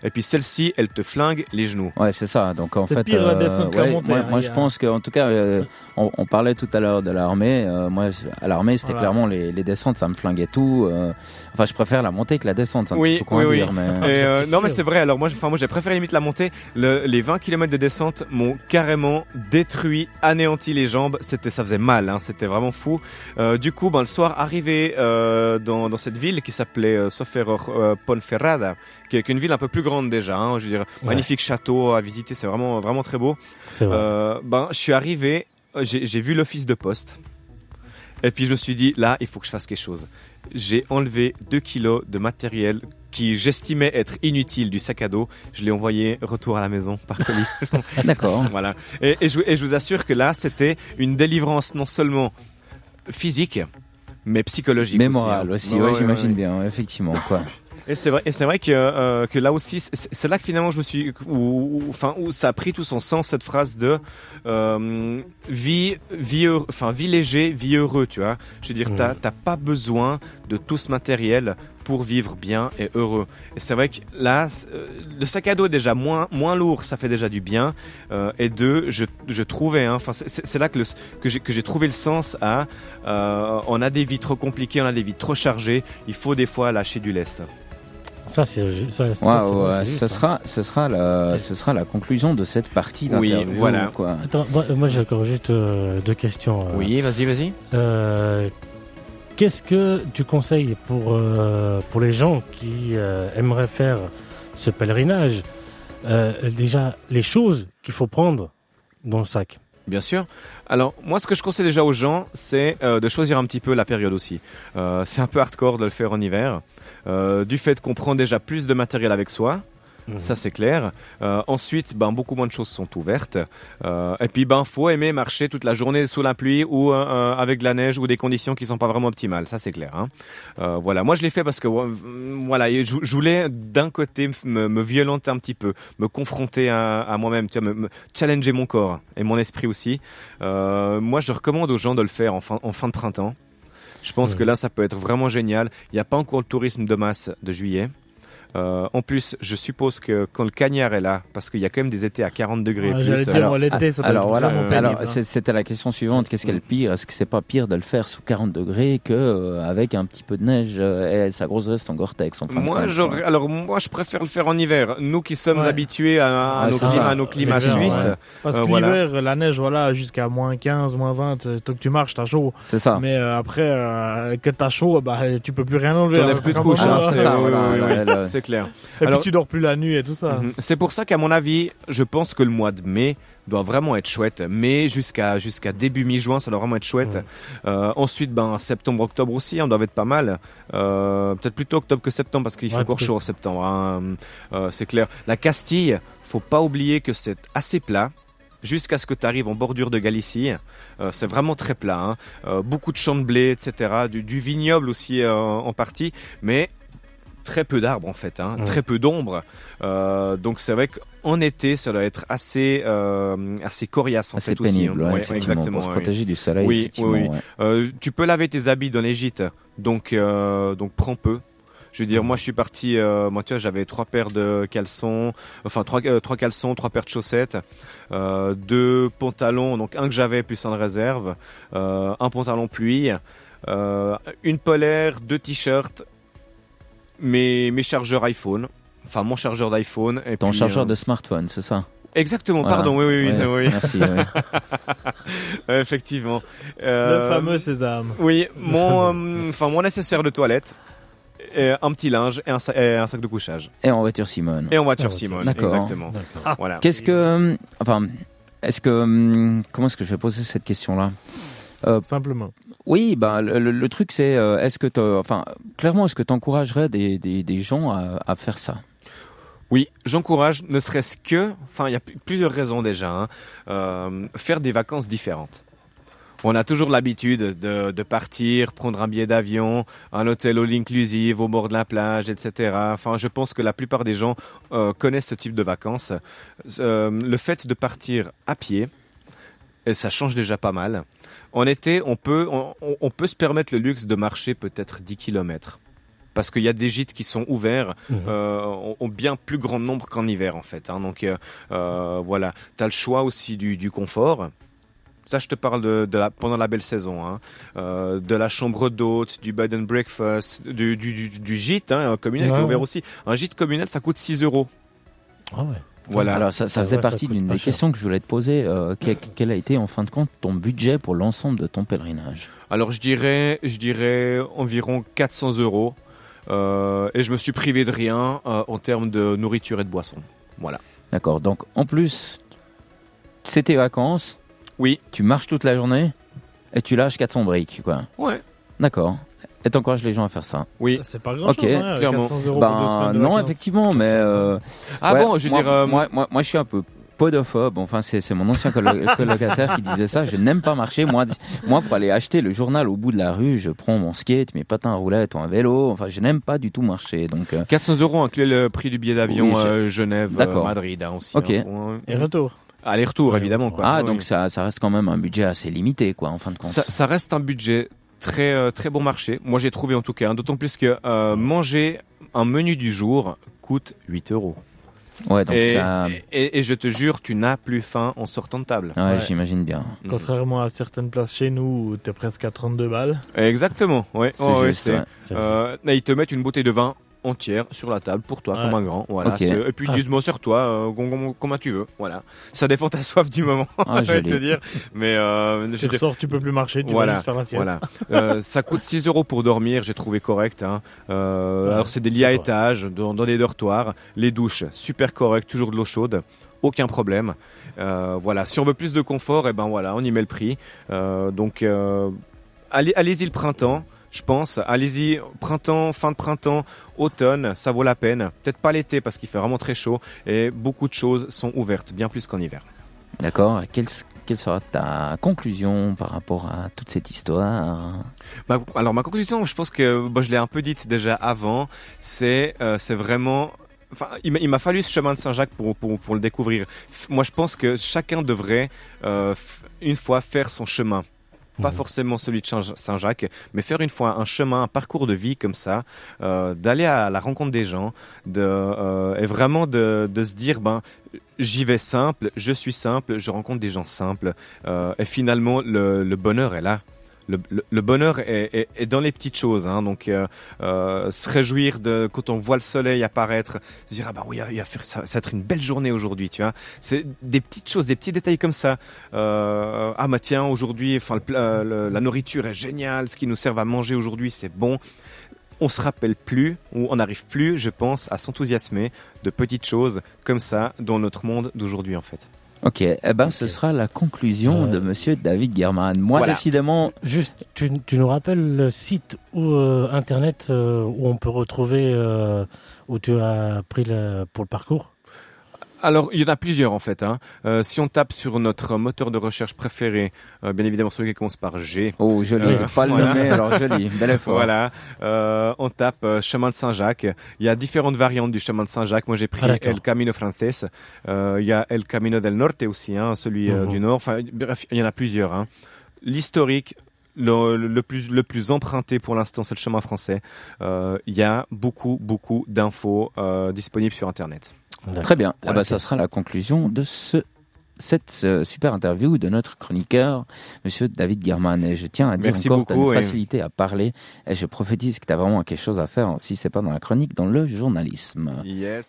Et puis celle-ci, elle te flingue les genoux. Ouais, c'est ça. Donc en C'est fait, pire la descente que la ouais, montée, Moi, hein, moi, je pense qu'en tout cas, euh, on, on parlait tout à l'heure de l'armée. euh, moi, à l'armée, c'était Voilà. clairement les, les descentes, ça me flinguait tout. euh, enfin, je préfère la montée que la descente. Oui, oui, dire, oui. mais Et, euh, c'est non, mais c'est vrai. Alors moi, j'ai- enfin moi, j'ai préféré limite la montée. Le- les 20 km de descente m'ont carrément détruit, anéanti les jambes. C'était, ça faisait mal. Hein, c'était vraiment fou. Euh, du coup, ben, le soir, arrivé euh, dans, dans cette ville qui s'appelait euh, sauf erreur, euh, Ponferrada, qui est, qui est une ville un peu plus grande déjà. Hein, je veux dire, Ouais. magnifique château à visiter. C'est vraiment, vraiment très beau. C'est vrai. Euh, ben, je suis arrivé, euh, j'ai vu l'office de poste. Et puis je me suis dit, là, il faut que je fasse quelque chose. J'ai enlevé 2 kilos de matériel qui j'estimais être inutile du sac à dos. Je l'ai envoyé retour à la maison par colis. Ah, d'accord. voilà. Et, et je, et je vous assure que là, c'était une délivrance non seulement physique, mais psychologique Mais aussi, hein. morale aussi, Ouais, ouais, ouais, j'imagine bien, effectivement. Quoi. Et c'est vrai, et c'est vrai que, euh, que là aussi, c'est là que finalement je me suis, où, où- enfin, où ça a pris tout son sens cette phrase de euh, vie, vie, enfin, vie léger, vie heureux, tu vois. Je veux dire, t'as t'as pas besoin de tout ce matériel pour vivre bien et heureux. Et c'est vrai que là, euh, le sac à dos est déjà moins, moins lourd, ça fait déjà du bien. Euh, et deux, je, je trouvais, hein, enfin, c'est- là que, le, que j'ai que j'ai trouvé le sens à, euh, on a des vies trop compliquées, on a des vies trop chargées, il faut des fois lâcher du lest. Ça, c'est. Ça, ça, ouais, hein. sera, ce sera la, ce sera la conclusion de cette partie Oui, d'interview. voilà. Quoi. Attends, moi, moi, j'ai encore juste euh, deux questions. euh. Oui, vas-y, vas-y. Euh, Qu'est-ce que tu conseilles pour, euh, pour les gens qui euh, aimeraient faire ce pèlerinage Euh, Déjà, les choses qu'il faut prendre dans le sac? Bien sûr. Alors, moi, ce que je conseille déjà aux gens, c'est euh, de choisir un petit peu la période aussi. Euh, c'est un peu hardcore de le faire en hiver, euh, du fait qu'on prend déjà plus de matériel avec soi. Mhm. Ça c'est clair. Euh, ensuite, ben beaucoup moins de choses sont ouvertes. Euh, et puis ben faut aimer marcher toute la journée sous la pluie ou avec de la neige ou des conditions qui sont pas vraiment optimales. Ça c'est clair. Hein. Voilà, moi je l'ai fait parce que voilà, je, je voulais d'un côté me, me violenter un petit peu, me confronter à, à moi-même, tu vois, me, me challenger mon corps et mon esprit aussi. Moi je recommande aux gens de le faire en fin, en fin de printemps. Je pense que là, ça peut être vraiment génial. Il n'y a pas encore le tourisme de masse de juillet. Euh, en plus, je suppose que quand le cagnard est là, parce qu'il y a quand même des étés à 40 degrés Ouais, plus, dire, moi, l'été, ça alors être voilà, euh, pénible, alors hein. c'était la question suivante. Qu'est-ce qu'elle pire? Est-ce que c'est pas pire de le faire sous 40 degrés que euh, avec un petit peu de neige euh, et sa grosse veste en Gore-Tex en fin de Moi, alors moi, je préfère le faire en hiver. Nous qui sommes Ouais. habitués à, à Ouais, nos climats, à nos climats L'hiver, suisses. ouais. Parce Euh, que voilà. l'hiver, la neige, voilà, jusqu'à moins 15, moins 20, euh, tant que tu marches, t'as chaud. C'est ça. Mais euh, après, euh, que t'as chaud, bah, tu peux plus rien enlever. T'enlèves Alors, plus de Ah, hein, c'est- ça, c'est clair. Et Alors- puis tu dors plus la nuit et tout ça. Mhm. C'est pour ça qu'à mon avis, je pense que le mois de mai doit vraiment être chouette. Mais jusqu'à jusqu'à début mi-juin, ça doit vraiment être chouette. Ouais. Euh, ensuite, ben septembre, octobre aussi, on doit être pas mal. Euh, Peut-être plutôt octobre que septembre parce qu'il fait Ouais, encore chaud en septembre. hein. Euh, c'est clair. La Castille, faut pas oublier que c'est assez plat. Jusqu'à ce que tu arrives en bordure de Galicie, Euh, c'est vraiment très plat. hein. Euh, beaucoup de champs de blé, etc. Du, du vignoble aussi euh, en partie, mais très peu d'arbres en fait, hein, très peu d'ombre. Euh, donc c'est vrai qu'en été, ça doit être assez euh, assez coriace en assez fait aussi. pénible, hein. ouais, exactement. pour se protéger du soleil. Oui, oui, oui. Euh, tu peux laver tes habits dans les gîtes, donc donc prends peu. Je veux dire, moi je suis parti, euh, moi tu vois, j'avais trois paires de caleçons, enfin trois, euh, trois caleçons, trois paires de chaussettes, euh, deux pantalons, donc un que j'avais plus un de réserve, un pantalon pluie, une polaire, deux t-shirts, mes, mes chargeurs iPhone, enfin mon chargeur d'iPhone. et Ton puis, chargeur euh, de smartphone, c'est ça? Exactement, Voilà. pardon, oui, oui, oui, Ouais, oui, Merci. ouais. Euh, effectivement. Le Euh, fameux sésame. Oui, mon, euh, enfin mon nécessaire de toilette, et un petit linge et un, sa- et un sac de couchage. Et en voiture Simone. Et en voiture Ah, Simone, D'accord. exactement. D'accord. Voilà. Qu'est-ce que, enfin, est-ce que, comment est-ce que je vais poser cette question-là? Euh, Simplement. Oui, bah le, truc c'est, euh, est-ce que, clairement, est-ce que tu encouragerais des, des, des gens à, faire ça? Oui, j'encourage, ne serait-ce que, enfin, il y a pl- plusieurs raisons déjà, hein, euh, faire des vacances différentes. On a toujours l'habitude de, partir, prendre un billet d'avion, un hôtel all inclusive au bord de la plage, etc. Enfin, je pense que la plupart des gens euh, connaissent ce type de vacances. Le fait de partir à pied, ça change déjà pas mal. En été, on peut, on, peut se permettre le luxe de marcher peut-être 10 km. Parce qu'il y a des gîtes qui sont ouverts euh, ont, ont bien plus grand nombre qu'en hiver en fait. hein. Donc euh, euh, voilà, tu as le choix aussi du, du confort. Ça, je te parle de, de la, pendant la belle saison. hein. De la chambre d'hôte, du bed and breakfast, du, du, du, du gîte hein, communal qui est ouvert ouais. aussi. Un gîte communal, ça coûte 6 euros. Ah ouais. Voilà. Alors ça, ça faisait partie d'une des cher. questions que je voulais te poser. Euh, quel, quel a été en fin de compte ton budget pour l'ensemble de ton pèlerinage? Alors je dirais, je dirais environ 400 euros. Euh, et je me suis privé de rien euh, en termes de nourriture et de boisson. Voilà. D'accord. Donc en plus, c'est tes vacances. Oui. Tu marches toute la journée et tu lâches 400 briques, quoi. Ouais. D'accord. Et t'encourages les gens à faire ça. Oui. C'est pas grand chose, Ok, hein, clairement. 400 euros pour deux Ben semaines de non, vacances. effectivement, mais euh, Ah ouais, bon, je veux moi, dire. euh, moi, moi, moi, je suis un peu podophobe. Enfin, c'est c'est mon ancien colocataire qui disait ça. Je n'aime pas marcher. Moi, pour aller acheter le journal au bout de la rue, je prends mon skate, mes patins à roulettes ou un vélo. Enfin, je n'aime pas du tout marcher. Donc, euh, 400 euros inclut le prix du billet d'avion Oui, je- euh, Genève, euh, Madrid hein, aussi. Ok. hein, euh, Et retour. Aller-retour, Ouais, évidemment. Quoi. ah, Oui. donc ça, ça reste quand même un budget assez limité, quoi, en fin de compte. ça, ça reste un budget très euh, très bon marché. Moi, j'ai trouvé en tout cas. hein, D'autant plus que euh, manger un menu du jour coûte 8 euros. Ouais, donc Et, ça. et, et je te jure, tu n'as plus faim en sortant de table. Ouais, Ouais. j'imagine bien. Contrairement à certaines places chez nous où t'es presque à 32 balles. Exactement. Ouais. Ouais, juste, ouais. Euh, ils te mettent une bouteille de vin entière sur la table pour toi Ouais. comme un grand voilà et puis Ah. disent moi sur toi euh, comment tu veux voilà ça dépend de ta soif du moment Ah, je vais te dire mais euh, je Tu dire, ressors, tu peux plus marcher, tu Voilà, vas juste faire la sieste. Voilà. Euh, ça coûte 6 euros pour dormir, j'ai trouvé correct. Hein. Euh, Ouais, alors c'est des lits à étage, dans, dans des dortoirs, les douches, super correct, toujours de l'eau chaude, aucun problème. Euh, voilà. Si on veut plus de confort, et ben voilà, on y met le prix. Euh, donc euh, allez, allez-y le printemps. Je pense, allez-y, printemps, fin de printemps, automne, ça vaut la peine. Peut-être pas l'été parce qu'il fait vraiment très chaud et beaucoup de choses sont ouvertes, bien plus qu'en hiver. D'accord. Quelle, quelle sera ta conclusion par rapport à toute cette histoire? Alors ma conclusion, je pense que je l'ai un peu dite déjà avant, c'est euh, c'est vraiment Enfin, il m'a- fallu ce chemin de Saint-Jacques pour, pour, pour le découvrir. Moi, je pense que chacun devrait, euh, une fois, faire son chemin. Pas Mhm. forcément celui de Saint- Saint-Jacques, mais faire une fois un chemin, un parcours de vie comme ça, euh, d'aller à la rencontre des gens, de, euh, et vraiment de, de se dire, ben, j'y vais simple, je suis simple, je rencontre des gens simples, euh, et finalement, le, le bonheur est là. Le, bonheur est, dans les petites choses, hein, donc euh, euh, se réjouir de quand on voit le soleil apparaître, se dire ah bah oui, ça, va être une belle journée aujourd'hui, tu vois. C'est des petites choses, des petits détails comme ça. Euh, ah bah tiens, aujourd'hui, enfin la nourriture est géniale, ce qui nous sert à manger aujourd'hui, c'est bon. On se rappelle plus ou on n'arrive plus, je pense, à s'enthousiasmer de petites choses comme ça dans notre monde d'aujourd'hui en fait. Ok, eh ben ce sera la conclusion Euh, de Monsieur David German. Moi, Voilà. décidément, Juste, tu, tu nous rappelles le site ou euh, internet euh, où on peut retrouver euh, où tu as pris le, pour le parcours? Alors, il y en a plusieurs en fait. Hein. Euh, si on tape sur notre moteur de recherche préféré, euh, bien évidemment celui qui commence par G, oh joli, Euh, pas le voilà. nommer, alors joli, bel effort. Voilà, euh, on tape euh, chemin de Saint-Jacques. Il y a différentes variantes du chemin de Saint-Jacques. Moi, j'ai pris Ah. El Camino Frances. Euh, il y a El Camino del Norte aussi, hein, celui Mhm. du Nord. Enfin, bref, il y en a plusieurs. Hein. L'historique. Le, le plus, le plus emprunté pour l'instant, c'est le chemin français. Euh, Il y a beaucoup, beaucoup d'infos euh, disponibles sur Internet. Très bien. Eh Voilà. ben, ça sera la conclusion de ce cette euh, super interview de notre chroniqueur, Monsieur David German. Et je tiens à dire Merci encore, tu as une et- facilité à parler. Et je prophétise que tu as vraiment quelque chose à faire, si c'est pas dans la chronique, dans le journalisme. Yes.